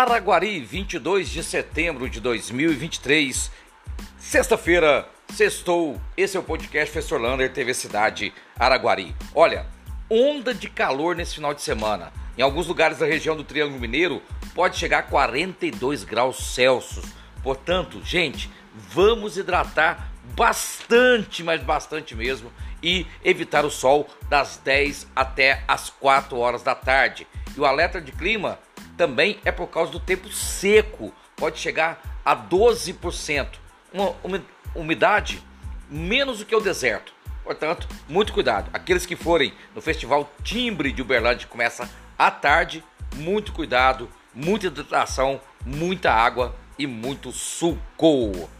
Araguari, 22 de setembro de 2023, sexta-feira, sextou. Esse é o podcast Professor Lander, TV Cidade Araguari. Olha, onda de calor nesse final de semana. Em alguns lugares da região do Triângulo Mineiro pode chegar a 42 graus Celsius. Portanto, gente, vamos hidratar bastante, mas bastante mesmo, e evitar o sol das 10 até as 4 horas da tarde. E o alerta de clima também é por causa do tempo seco, pode chegar a 12%, uma umidade menos do que o deserto. Portanto, muito cuidado. Aqueles que forem no Festival Timbre de Uberlândia, que começa à tarde, muito cuidado, muita hidratação, muita água e muito suco.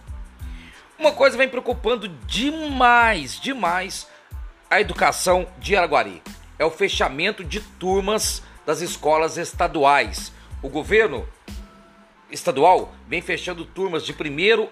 Uma coisa vem preocupando demais, demais a educação de Araguari. É o fechamento de turmas das escolas estaduais. O governo estadual vem fechando turmas de primeiro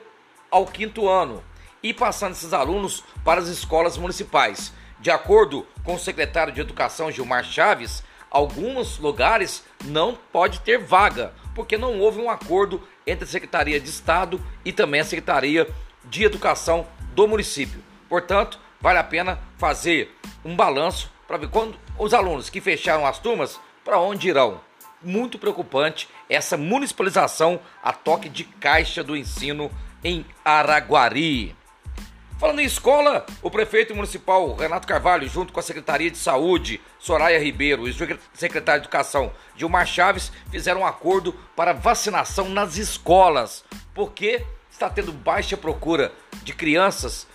ao quinto ano e passando esses alunos para as escolas municipais. De acordo com o secretário de Educação Gilmar Chaves, alguns lugares não pode ter vaga, porque não houve um acordo entre a Secretaria de Estado e também a Secretaria de Educação do município. Portanto, vale a pena fazer um balanço para ver quando os alunos que fecharam as turmas para onde irão. Muito preocupante essa municipalização a toque de caixa do ensino em Araguari. Falando em escola, o prefeito municipal Renato Carvalho, junto com a Secretaria de Saúde, Soraya Ribeiro, e o secretário de Educação, Gilmar Chaves, fizeram um acordo para vacinação nas escolas, porque está tendo baixa procura de crianças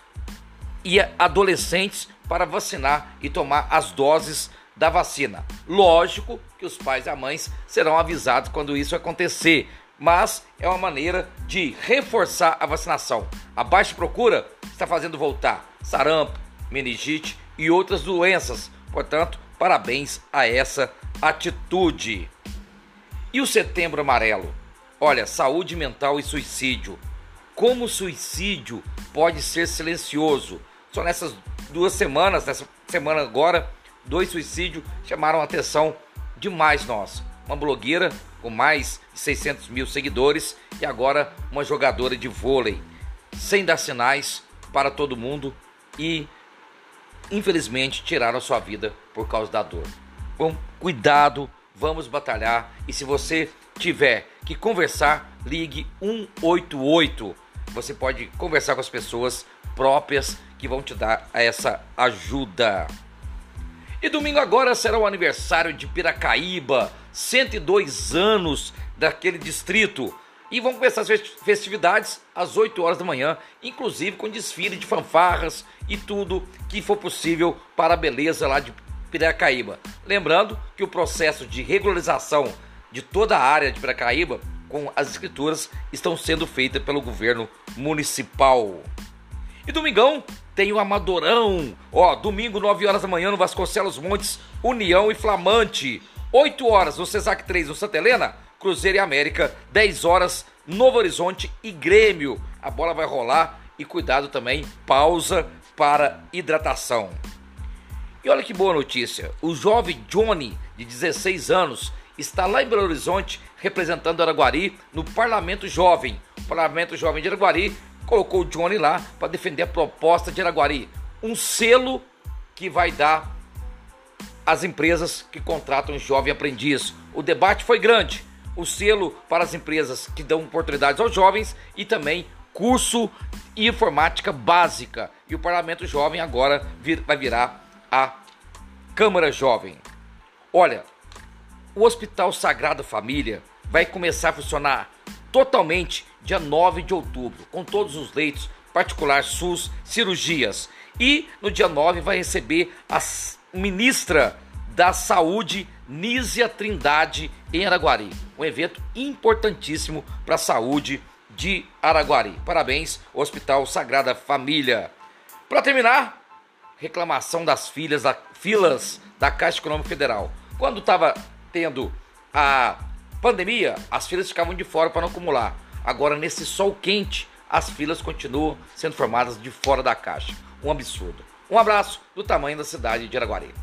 e adolescentes para vacinar e tomar as doses da vacina. Lógico que os pais e as mães serão avisados quando isso acontecer, mas é uma maneira de reforçar a vacinação. A baixa procura está fazendo voltar sarampo, meningite e outras doenças. Portanto, parabéns a essa atitude. E o Setembro Amarelo? Olha, saúde mental e suicídio. Como o suicídio pode ser silencioso? Só nessas duas semanas, nessa semana agora, dois suicídios chamaram a atenção demais nós. Uma blogueira com mais de 600 mil seguidores e agora uma jogadora de vôlei, sem dar sinais para todo mundo e infelizmente tiraram a sua vida por causa da dor. Bom, cuidado, vamos batalhar e se você tiver que conversar, ligue 188. Você pode conversar com as pessoas próprias que vão te dar essa ajuda. E domingo agora será o aniversário de Piracaíba, 102 anos daquele distrito. E vão começar as festividades às 8 horas da manhã, inclusive com desfile de fanfarras e tudo que for possível para a beleza lá de Piracaíba. Lembrando que o processo de regularização de toda a área de Piracaíba com as escrituras estão sendo feitas pelo governo municipal. E domingão tem o Amadorão. Ó, domingo, 9 horas da manhã no Vasconcelos Montes, União e Flamante. 8 horas no Cesac 3 no Santa Helena, Cruzeiro e América. 10 horas, Novo Horizonte e Grêmio. A bola vai rolar e cuidado também, pausa para hidratação. E olha que boa notícia: o jovem Johnny, de 16 anos, está lá em Belo Horizonte representando Araguari no Parlamento Jovem. O Parlamento Jovem de Araguari colocou o Johnny lá para defender a proposta de Araguari, um selo que vai dar às empresas que contratam jovem aprendiz. O debate foi grande. O selo para as empresas que dão oportunidades aos jovens e também curso de informática básica. E o Parlamento Jovem agora vir, vai virar a Câmara Jovem. Olha, o Hospital Sagrada Família vai começar a funcionar totalmente dia 9 de outubro, com todos os leitos, particular SUS, cirurgias. E no dia 9 vai receber a ministra da Saúde, Nízia Trindade, em Araguari. Um evento importantíssimo para a saúde de Araguari. Parabéns, Hospital Sagrada Família. Para terminar, reclamação das filhas da, filas da Caixa Econômica Federal. Quando estava tendo a pandemia, as filas ficavam de fora para não acumular. Agora, nesse sol quente, as filas continuam sendo formadas de fora da caixa. Um absurdo. Um abraço do tamanho da cidade de Araguari.